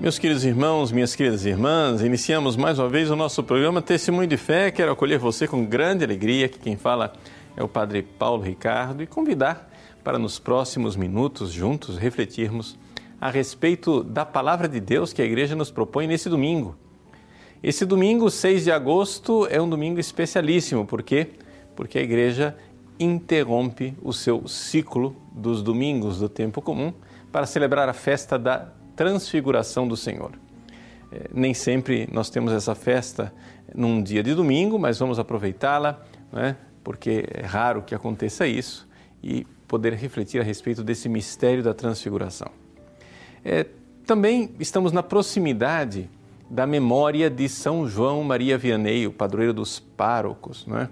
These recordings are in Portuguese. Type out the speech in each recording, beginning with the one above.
Meus queridos irmãos, minhas queridas irmãs, iniciamos mais uma vez o nosso programa Testemunho de Fé. Quero acolher você com grande alegria, que quem fala é o Padre Paulo Ricardo, e convidar para nos próximos minutos juntos refletirmos a respeito da palavra de Deus que a igreja nos propõe nesse domingo. Esse domingo, 6 de agosto, é um domingo especialíssimo, por quê? Porque a igreja interrompe o seu ciclo dos domingos do tempo comum para celebrar a festa da transfiguração do Senhor. É, nem sempre nós temos essa festa num dia de domingo, mas vamos aproveitá-la, né? porque é raro que aconteça isso, e poder refletir a respeito desse mistério da transfiguração. É, também estamos na proximidade da memória de São João Maria Vianney, o padroeiro dos párocos, né?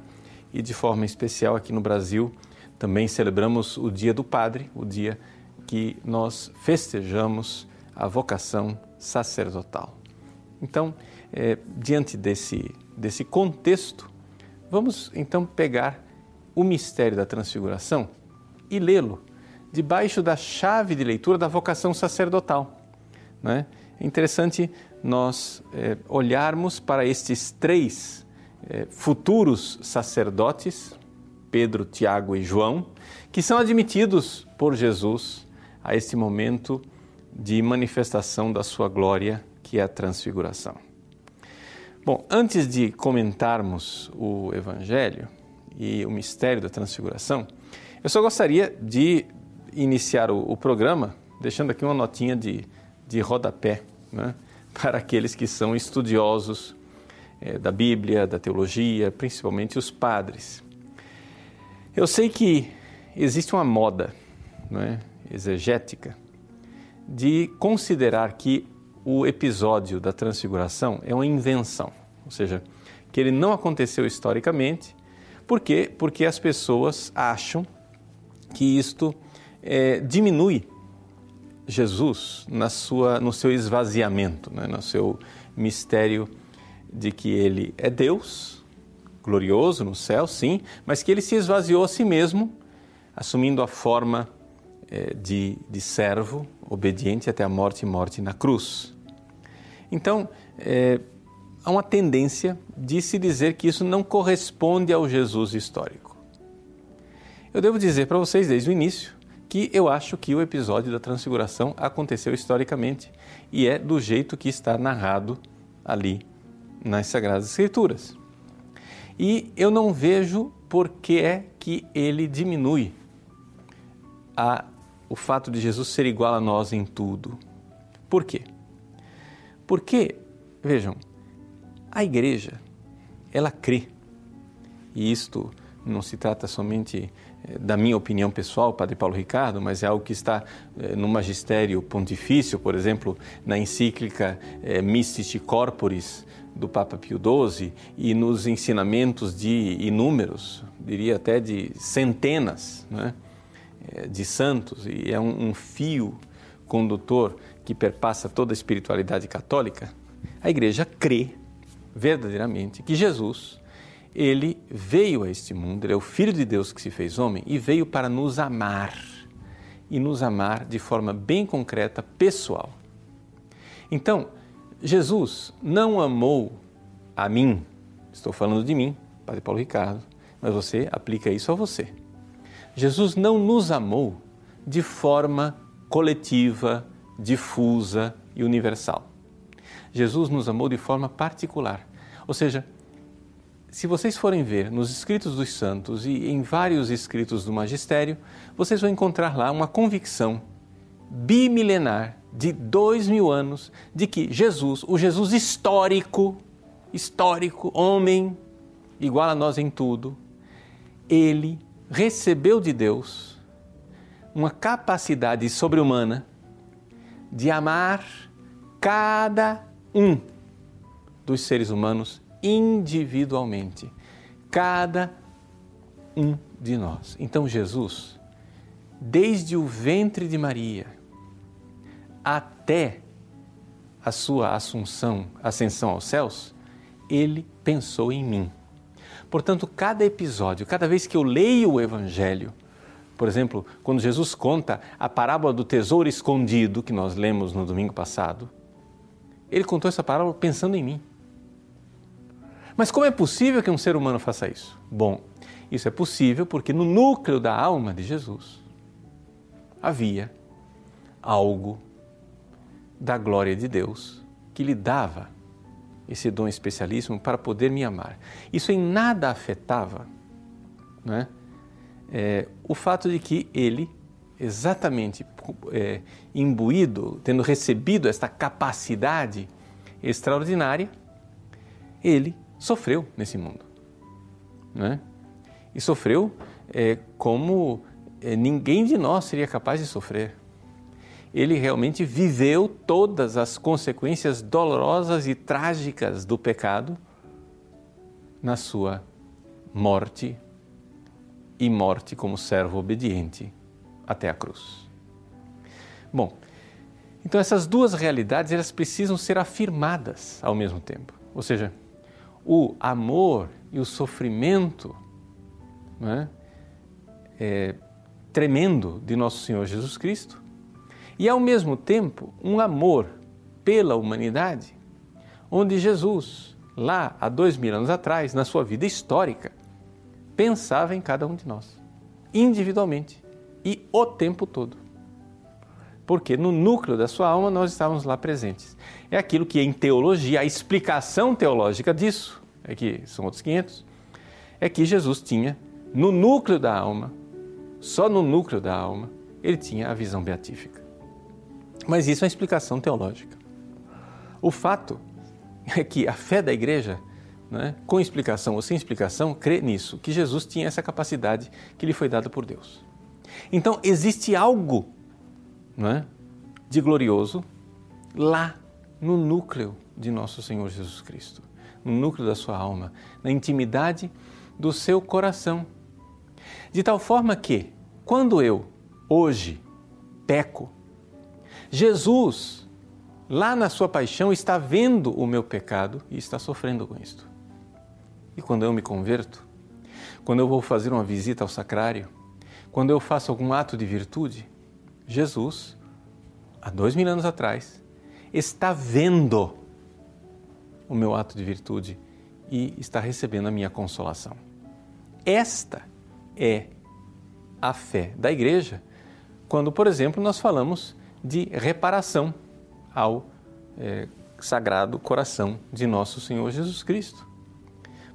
e de forma especial aqui no Brasil também celebramos o Dia do Padre, o dia que nós festejamos a vocação sacerdotal. Então, é, diante desse, desse contexto, vamos então pegar o mistério da transfiguração e lê-lo debaixo da chave de leitura da vocação sacerdotal. Né? É interessante nós é, olharmos para estes três é, futuros sacerdotes, Pedro, Tiago e João, que são admitidos por Jesus a este momento de manifestação da sua glória, que é a transfiguração. Bom, antes de comentarmos o Evangelho e o mistério da transfiguração, eu só gostaria de iniciar o, o programa deixando aqui uma notinha de, de rodapé né, para aqueles que são estudiosos é, da Bíblia, da teologia, principalmente os padres. Eu sei que existe uma moda né, exegética de considerar que o episódio da transfiguração é uma invenção, ou seja, que ele não aconteceu historicamente. Por quê? Porque as pessoas acham que isto é, diminui Jesus na sua, no seu esvaziamento, né? no seu mistério de que ele é Deus, glorioso no céu, sim, mas que ele se esvaziou a si mesmo, assumindo a forma de, de servo, obediente até a morte e morte na cruz. Então, é, há uma tendência de se dizer que isso não corresponde ao Jesus histórico. Eu devo dizer para vocês desde o início que eu acho que o episódio da Transfiguração aconteceu historicamente e é do jeito que está narrado ali nas Sagradas Escrituras. E eu não vejo por que é que ele diminui a o fato de Jesus ser igual a nós em tudo. Por quê? Porque, vejam, a igreja, ela crê, e isto não se trata somente eh, da minha opinião pessoal, Padre Paulo Ricardo, mas é algo que está eh, no magistério pontifício, por exemplo, na encíclica eh, Mystici Corporis do Papa Pio XII e nos ensinamentos de inúmeros, diria até de centenas, né? É, de santos e é um, um fio condutor que perpassa toda a espiritualidade católica, a igreja crê verdadeiramente que Jesus, ele veio a este mundo, ele é o Filho de Deus que se fez homem e veio para nos amar e nos amar de forma bem concreta, pessoal. Então, Jesus não amou a mim, estou falando de mim, Padre Paulo Ricardo, mas você aplica isso a você. Jesus não nos amou de forma coletiva, difusa e universal. Jesus nos amou de forma particular. Ou seja, se vocês forem ver nos escritos dos santos e em vários escritos do magistério, vocês vão encontrar lá uma convicção bimilenar de dois mil anos de que Jesus, o Jesus histórico, histórico, homem, igual a nós em tudo, ele recebeu de Deus uma capacidade sobre-humana de amar cada um dos seres humanos individualmente, cada um de nós. Então, Jesus, desde o ventre de Maria até a sua assunção, ascensão aos céus, ele pensou em mim. Portanto, cada episódio, cada vez que eu leio o Evangelho, por exemplo, quando Jesus conta a parábola do tesouro escondido, que nós lemos no domingo passado, Ele contou essa parábola pensando em mim. Mas como é possível que um ser humano faça isso? Bom, isso é possível porque no núcleo da alma de Jesus havia algo da glória de Deus que lhe dava esse dom especialíssimo para poder me amar. Isso em nada afetava né, é, o fato de que ele, exatamente é, imbuído, tendo recebido esta capacidade extraordinária, ele sofreu nesse mundo. Né? E sofreu é, como é, ninguém de nós seria capaz de sofrer. Ele realmente viveu todas as consequências dolorosas e trágicas do pecado na sua morte e morte como servo obediente até a cruz. Bom, então essas duas realidades elas precisam ser afirmadas ao mesmo tempo. Ou seja, o amor e o sofrimento né, é, tremendo de nosso Senhor Jesus Cristo e, ao mesmo tempo, um amor pela humanidade, onde Jesus, lá há dois mil anos atrás, na sua vida histórica, pensava em cada um de nós, individualmente e o tempo todo. Porque no núcleo da sua alma nós estávamos lá presentes. É aquilo que em teologia, a explicação teológica disso, é que são outros 500, é que Jesus tinha no núcleo da alma, só no núcleo da alma, ele tinha a visão beatífica. Mas isso é uma explicação teológica. O fato é que a fé da igreja, né, com explicação ou sem explicação, crê nisso, que Jesus tinha essa capacidade que lhe foi dada por Deus. Então, existe algo né, de glorioso lá no núcleo de nosso Senhor Jesus Cristo, no núcleo da sua alma, na intimidade do seu coração. De tal forma que, quando eu, hoje, peco, Jesus, lá na sua paixão, está vendo o meu pecado e está sofrendo com isto. E quando eu me converto, quando eu vou fazer uma visita ao sacrário, quando eu faço algum ato de virtude, Jesus, há dois mil anos atrás, está vendo o meu ato de virtude e está recebendo a minha consolação. Esta é a fé da igreja quando, por exemplo, nós falamos de reparação ao é, Sagrado Coração de Nosso Senhor Jesus Cristo.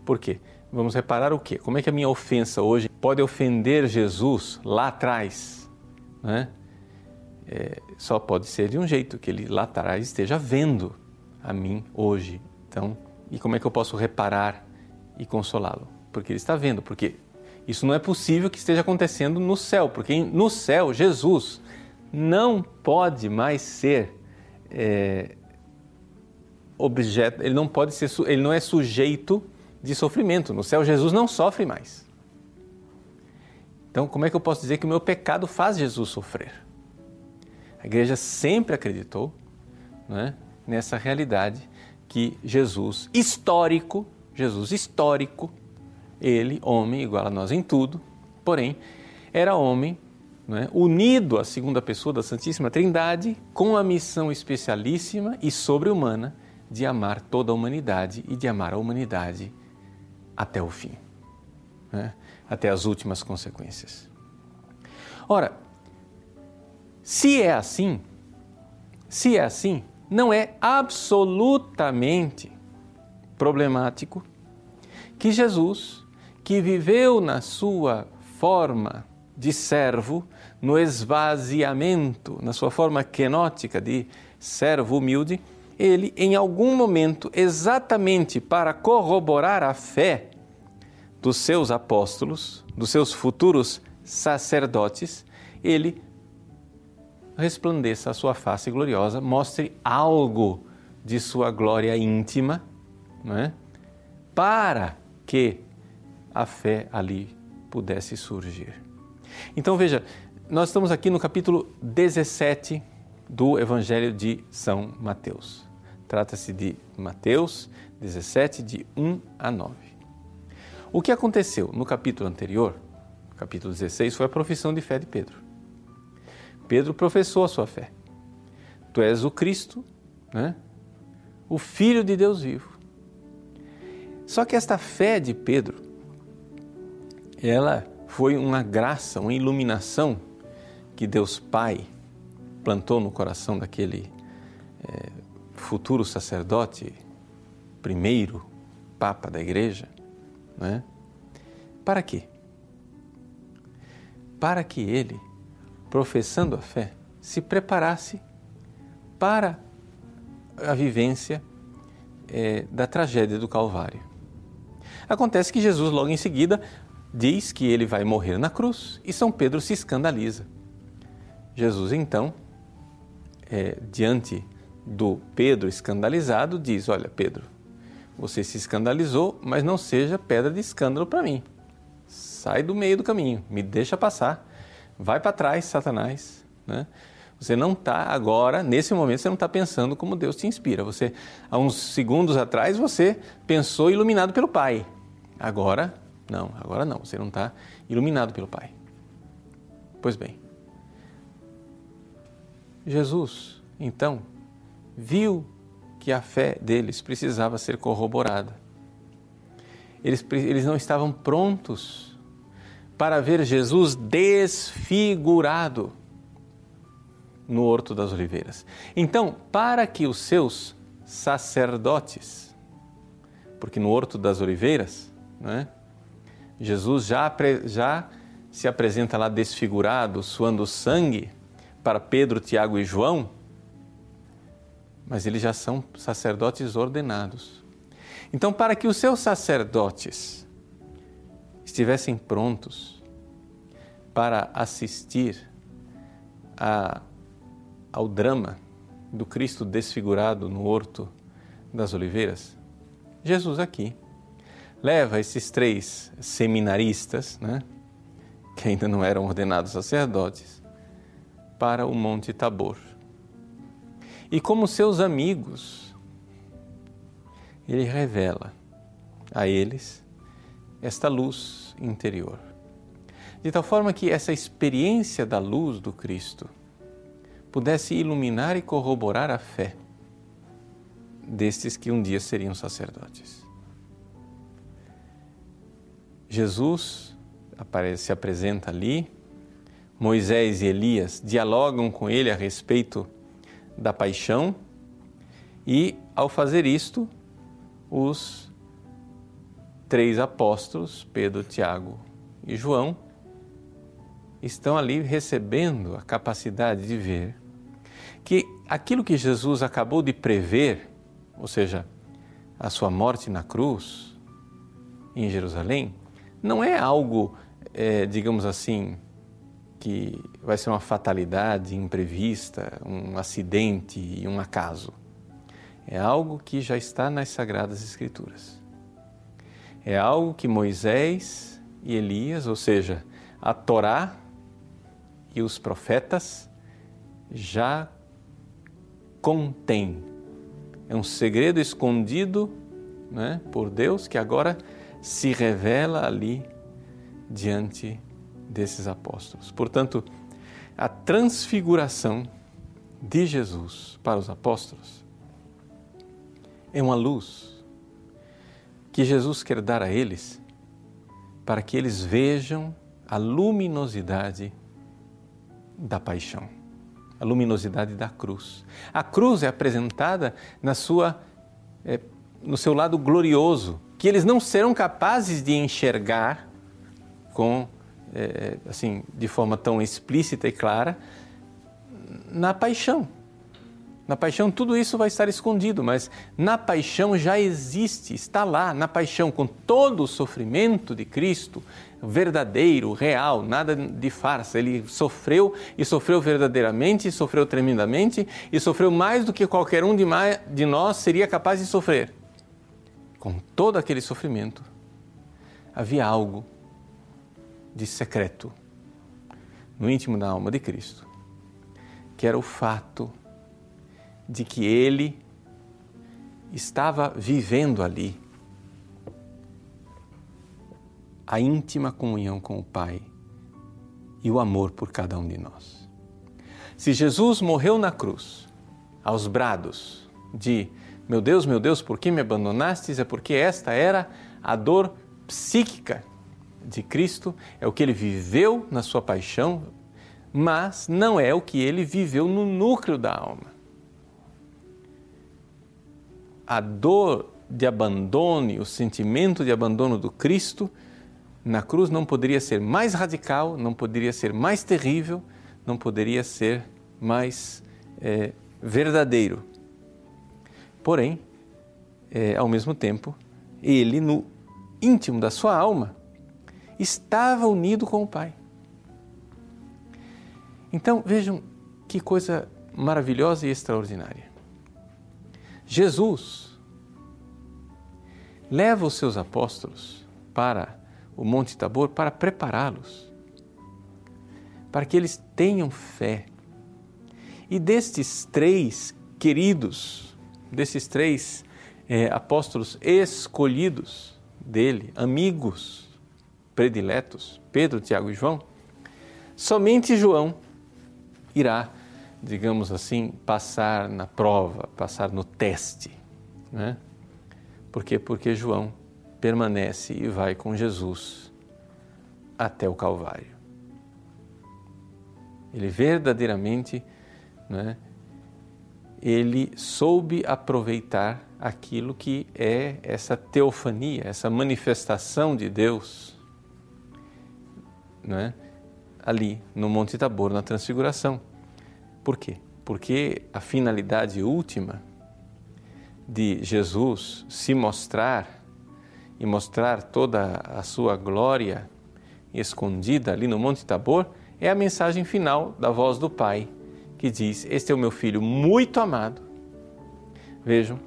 Por quê? Vamos reparar o quê? Como é que a minha ofensa hoje pode ofender Jesus lá atrás? Né? É, só pode ser de um jeito, que ele lá atrás esteja vendo a mim hoje. Então, e como é que eu posso reparar e consolá-lo? Porque ele está vendo, porque isso não é possível que esteja acontecendo no céu, porque no céu Jesus não pode mais ser é, objeto, ele não pode ser, ele não é sujeito de sofrimento. No céu Jesus não sofre mais. Então, como é que eu posso dizer que o meu pecado faz Jesus sofrer? A igreja sempre acreditou né, nessa realidade que Jesus histórico, Jesus histórico, ele, homem, igual a nós em tudo, porém, era homem é? unido à segunda pessoa da Santíssima Trindade, com a missão especialíssima e sobre-humana de amar toda a humanidade e de amar a humanidade até o fim, né? até as últimas consequências. Ora, se é assim, se é assim, não é absolutamente problemático que Jesus que viveu na sua forma de servo, no esvaziamento, na sua forma quenótica de servo humilde, ele, em algum momento, exatamente para corroborar a fé dos seus apóstolos, dos seus futuros sacerdotes, ele resplandeça a sua face gloriosa, mostre algo de sua glória íntima, é? para que a fé ali pudesse surgir. Então veja, nós estamos aqui no capítulo 17 do Evangelho de São Mateus. Trata-se de Mateus 17, de 1 a 9. O que aconteceu no capítulo anterior, capítulo 16, foi a profissão de fé de Pedro. Pedro professou a sua fé. Tu és o Cristo, né? o Filho de Deus vivo. Só que esta fé de Pedro, ela foi uma graça, uma iluminação que Deus Pai plantou no coração daquele é, futuro sacerdote, primeiro Papa da Igreja, né? Para quê? Para que ele, professando a fé, se preparasse para a vivência é, da tragédia do Calvário. Acontece que Jesus, logo em seguida, diz que ele vai morrer na cruz e São Pedro se escandaliza. Jesus, então, é, diante do Pedro escandalizado, diz: Olha, Pedro, você se escandalizou, mas não seja pedra de escândalo para mim. Sai do meio do caminho, me deixa passar. Vai para trás, Satanás. Né? Você não está agora, nesse momento, você não está pensando como Deus te inspira. Você, há uns segundos atrás, você pensou iluminado pelo Pai. Agora, não, agora não. Você não está iluminado pelo Pai. Pois bem, Jesus, então, viu que a fé deles precisava ser corroborada. Eles, eles não estavam prontos para ver Jesus desfigurado no Horto das Oliveiras. Então, para que os seus sacerdotes, porque no Horto das Oliveiras, né, Jesus já, já se apresenta lá desfigurado, suando sangue para Pedro, Tiago e João, mas eles já são sacerdotes ordenados. Então, para que os seus sacerdotes estivessem prontos para assistir a, ao drama do Cristo desfigurado no Horto das Oliveiras, Jesus aqui leva esses três seminaristas, né, que ainda não eram ordenados sacerdotes, para o Monte Tabor e como seus amigos, ele revela a eles esta luz interior. De tal forma que essa experiência da luz do Cristo pudesse iluminar e corroborar a fé destes que um dia seriam sacerdotes. Jesus se apresenta ali, Moisés e Elias dialogam com ele a respeito da paixão e, ao fazer isto, os três apóstolos, Pedro, Tiago e João, estão ali recebendo a capacidade de ver que aquilo que Jesus acabou de prever, ou seja, a sua morte na cruz em Jerusalém, não é algo, é, digamos assim, que vai ser uma fatalidade imprevista, um acidente e um acaso. É algo que já está nas Sagradas Escrituras. É algo que Moisés e Elias, ou seja, a Torá e os profetas, já contém. É um segredo escondido né, por Deus que agora se revela ali diante desses apóstolos. Portanto, a transfiguração de Jesus para os apóstolos é uma luz que Jesus quer dar a eles para que eles vejam a luminosidade da paixão, a luminosidade da cruz. A cruz é apresentada na sua, é, no seu lado glorioso, que eles não serão capazes de enxergar com é, assim, de forma tão explícita e clara, na paixão. Na paixão tudo isso vai estar escondido, mas na paixão já existe, está lá, na paixão, com todo o sofrimento de Cristo, verdadeiro, real, nada de farsa. Ele sofreu e sofreu verdadeiramente, e sofreu tremendamente, e sofreu mais do que qualquer um de, de nós seria capaz de sofrer. Com todo aquele sofrimento, havia algo de secreto no íntimo da alma de Cristo, que era o fato de que ele estava vivendo ali a íntima comunhão com o Pai e o amor por cada um de nós. Se Jesus morreu na cruz, aos brados de Meu Deus, meu Deus, por que me abandonastes? É porque esta era a dor psíquica de Cristo, é o que ele viveu na sua paixão, mas não é o que ele viveu no núcleo da alma. A dor de abandono, o sentimento de abandono do Cristo na cruz não poderia ser mais radical, não poderia ser mais terrível, não poderia ser mais é, verdadeiro. Porém, é, ao mesmo tempo, ele, no íntimo da sua alma, estava unido com o Pai. Então, vejam que coisa maravilhosa e extraordinária. Jesus leva os seus apóstolos para o Monte Tabor para prepará-los, para que eles tenham fé. E destes três queridos, desses três é, apóstolos escolhidos dele, amigos prediletos, Pedro, Tiago e João, somente João irá, digamos assim, passar na prova, passar no teste. Né? Por quê? Porque João permanece e vai com Jesus até o Calvário. Ele verdadeiramente, né, ele soube aproveitar aquilo que é essa teofania, essa manifestação de Deus, né, ali no Monte Tabor, na Transfiguração. Por quê? Porque a finalidade última de Jesus se mostrar e mostrar toda a sua glória escondida ali no Monte Tabor, é a mensagem final da voz do Pai, que diz: Este é o meu filho muito amado. Vejam,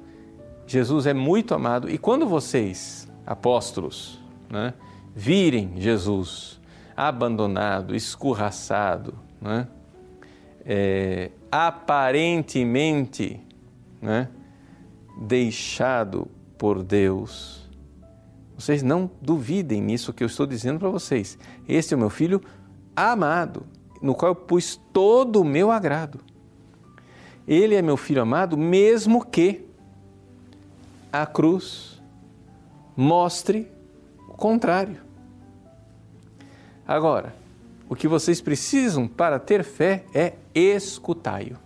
Jesus é muito amado, e quando vocês, apóstolos, né, virem Jesus abandonado, escorraçado, né, é, aparentemente né, deixado por Deus, vocês não duvidem nisso que eu estou dizendo para vocês. Este é o meu filho amado, no qual eu pus todo o meu agrado. Ele é meu filho amado, mesmo que a cruz mostre o contrário. Agora, o que vocês precisam para ter fé é escutai-o.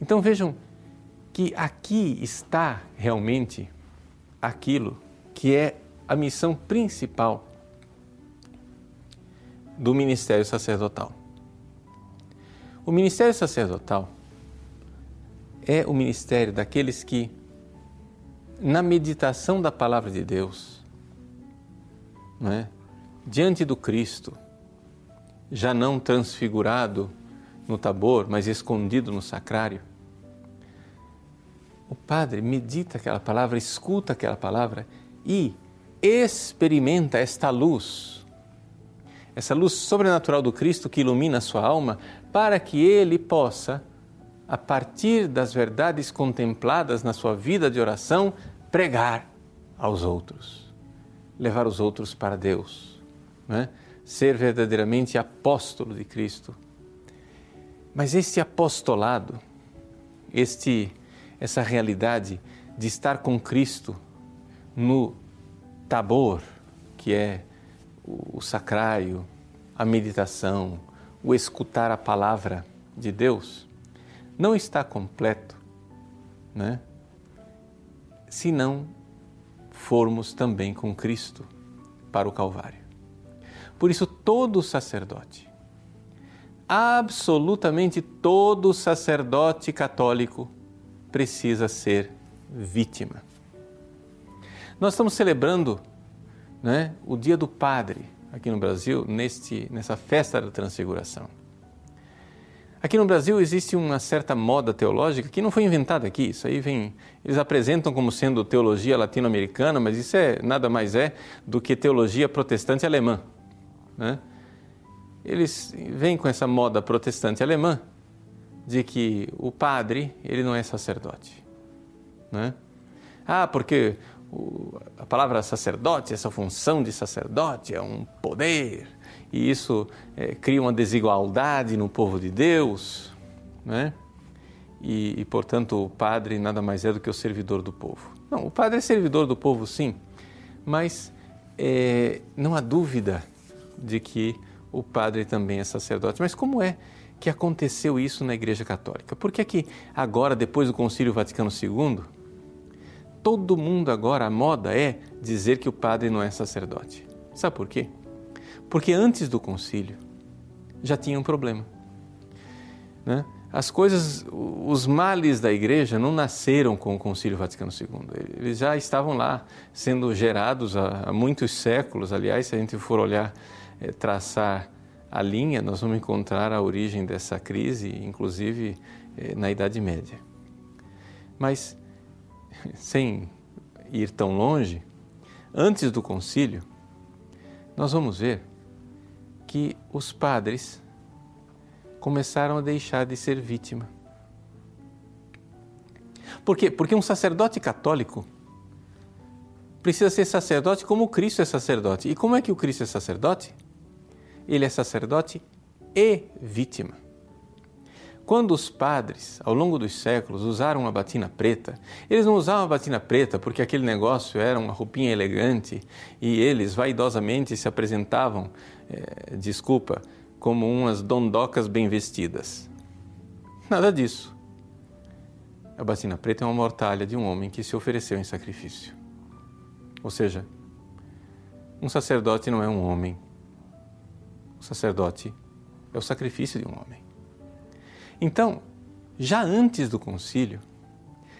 Então vejam que aqui está realmente aquilo que é a missão principal do ministério sacerdotal. O ministério sacerdotal é o ministério daqueles que, na meditação da palavra de Deus, não é? Diante do Cristo, já não transfigurado no tabor, mas escondido no sacrário, o padre medita aquela palavra, escuta aquela palavra e experimenta esta luz, essa luz sobrenatural do Cristo que ilumina a sua alma, para que ele possa, a partir das verdades contempladas na sua vida de oração, pregar aos outros, levar os outros para Deus, né? ser verdadeiramente apóstolo de Cristo. Mas este apostolado, este, essa realidade de estar com Cristo no tabor, que é o sacrário, a meditação, o escutar a palavra de Deus, não está completo, né? Se não formos também com Cristo para o Calvário. Por isso, todo sacerdote, absolutamente todo sacerdote católico, precisa ser vítima. Nós estamos celebrando né, o Dia do Padre aqui no Brasil, neste, nessa festa da Transfiguração. Aqui no Brasil existe uma certa moda teológica que não foi inventada aqui, isso aí vem. Eles apresentam como sendo teologia latino-americana, mas isso é nada mais é do que teologia protestante alemã. Né? Eles vêm com essa moda protestante alemã de que o padre ele não é sacerdote. Né? Ah, porque o, a palavra sacerdote, essa função de sacerdote é um poder, e isso é, cria uma desigualdade no povo de Deus. Né? e, e, portanto, o padre nada mais é do que o servidor do povo. Não, o padre é servidor do povo, sim, mas é, não há dúvida de que o padre também é sacerdote. Mas como é que aconteceu isso na Igreja Católica? Por que é que agora, depois do Concílio Vaticano II, todo mundo agora, a moda é dizer que o padre não é sacerdote? Sabe por quê? Porque antes do concílio já tinha um problema. Né? As coisas, os males da igreja não nasceram com o Concílio Vaticano II. Eles já estavam lá, sendo gerados há, há muitos séculos. Aliás, se a gente for olhar, é, traçar a linha, nós vamos encontrar a origem dessa crise, inclusive é, na Idade Média. Mas, sem ir tão longe, antes do concílio, nós vamos ver que os padres começaram a deixar de ser vítima. Por quê? Porque um sacerdote católico precisa ser sacerdote como Cristo é sacerdote. E como é que o Cristo é sacerdote? Ele é sacerdote e vítima. Quando os padres, ao longo dos séculos, usaram a batina preta, eles não usavam a batina preta porque aquele negócio era uma roupinha elegante e eles vaidosamente se apresentavam, é, desculpa, como umas dondocas bem vestidas. Nada disso. A batina preta é uma mortalha de um homem que se ofereceu em sacrifício. Ou seja, um sacerdote não é um homem. O sacerdote é o sacrifício de um homem. Então, já antes do concílio,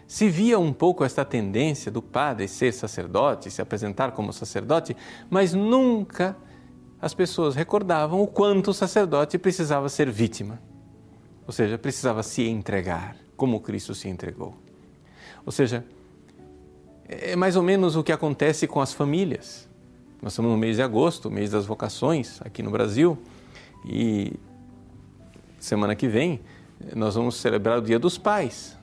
se via um pouco esta tendência do padre ser sacerdote, se apresentar como sacerdote, mas nunca as pessoas recordavam o quanto o sacerdote precisava ser vítima, ou seja, precisava se entregar, como Cristo se entregou. Ou seja, é mais ou menos o que acontece com as famílias. Nós estamos no mês de agosto, mês das vocações aqui no Brasil, e semana que vem nós vamos celebrar o Dia dos Pais.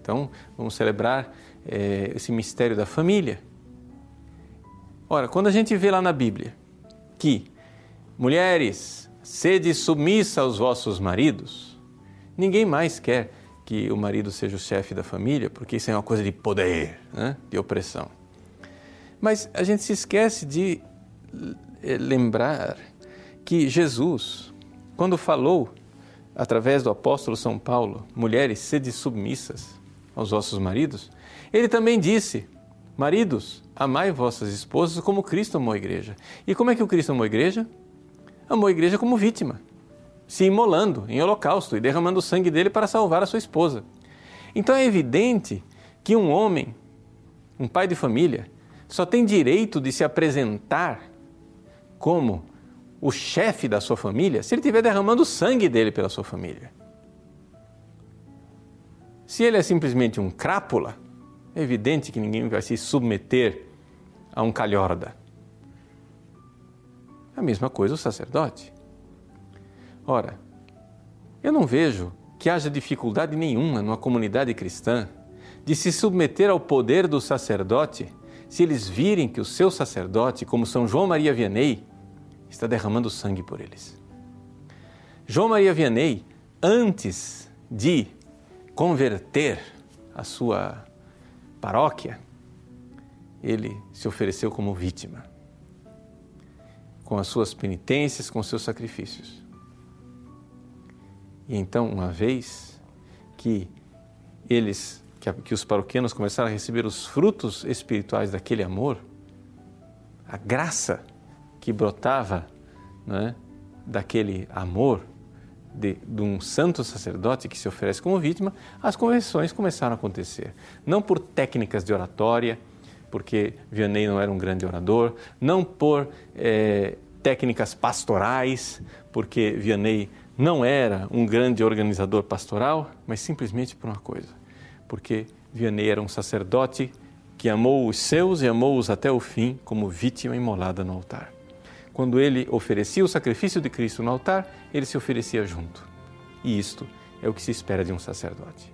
Então, vamos celebrar é, esse mistério da família. Ora, quando a gente vê lá na Bíblia que mulheres, sede submissa aos vossos maridos, ninguém mais quer que o marido seja o chefe da família, porque isso é uma coisa de poder, né? de opressão. Mas a gente se esquece de eh, lembrar que Jesus, quando falou através do apóstolo São Paulo, mulheres, sede submissas aos vossos maridos, ele também disse Maridos, amai vossas esposas como Cristo amou a igreja. E como é que o Cristo amou a igreja? Amou a igreja como vítima, se imolando em holocausto e derramando o sangue dele para salvar a sua esposa. Então é evidente que um homem, um pai de família, só tem direito de se apresentar como o chefe da sua família se ele estiver derramando o sangue dele pela sua família. Se ele é simplesmente um crápula, é evidente que ninguém vai se submeter a um calhorda. A mesma coisa o sacerdote. Ora, eu não vejo que haja dificuldade nenhuma numa comunidade cristã de se submeter ao poder do sacerdote se eles virem que o seu sacerdote, como São João Maria Vianney, está derramando sangue por eles. João Maria Vianney, antes de converter a sua paróquia, ele se ofereceu como vítima, com as suas penitências, com seus sacrifícios. E então, uma vez que eles, que, que os paroquianos começaram a receber os frutos espirituais daquele amor, a graça que brotava né, daquele amor de, de, um santo sacerdote que se oferece como vítima, as conversões começaram a acontecer. Não por técnicas de oratória, porque Vianney não era um grande orador, não por é, técnicas pastorais, porque Vianney não era um grande organizador pastoral, mas simplesmente por uma coisa, porque Vianney era um sacerdote que amou os seus e amou-os até o fim como vítima imolada no altar. Quando ele oferecia o sacrifício de Cristo no altar, ele se oferecia junto. E isto é o que se espera de um sacerdote.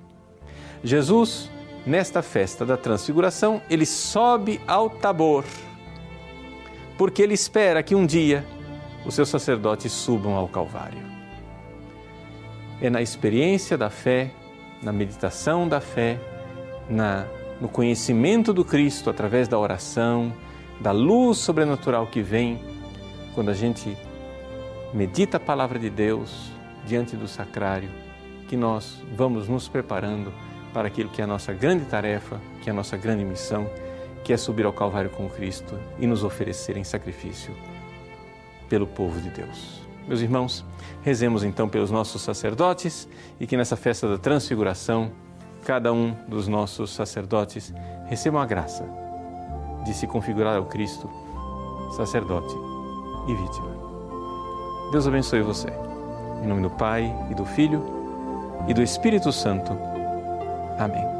Jesus, nesta festa da transfiguração, ele sobe ao Tabor, porque ele espera que um dia os seus sacerdotes subam ao Calvário. É na experiência da fé na meditação da fé, na, no conhecimento do Cristo através da oração, da luz sobrenatural que vem quando a gente medita a palavra de Deus diante do sacrário, que nós vamos nos preparando para aquilo que é a nossa grande tarefa, que é a nossa grande missão, que é subir ao Calvário com Cristo e nos oferecer em sacrifício pelo povo de Deus. Meus irmãos, rezemos então pelos nossos sacerdotes e que nessa festa da transfiguração, cada um dos nossos sacerdotes receba a graça de se configurar ao Cristo, sacerdote e vítima. Deus abençoe você. Em nome do Pai e do Filho e do Espírito Santo. Amém.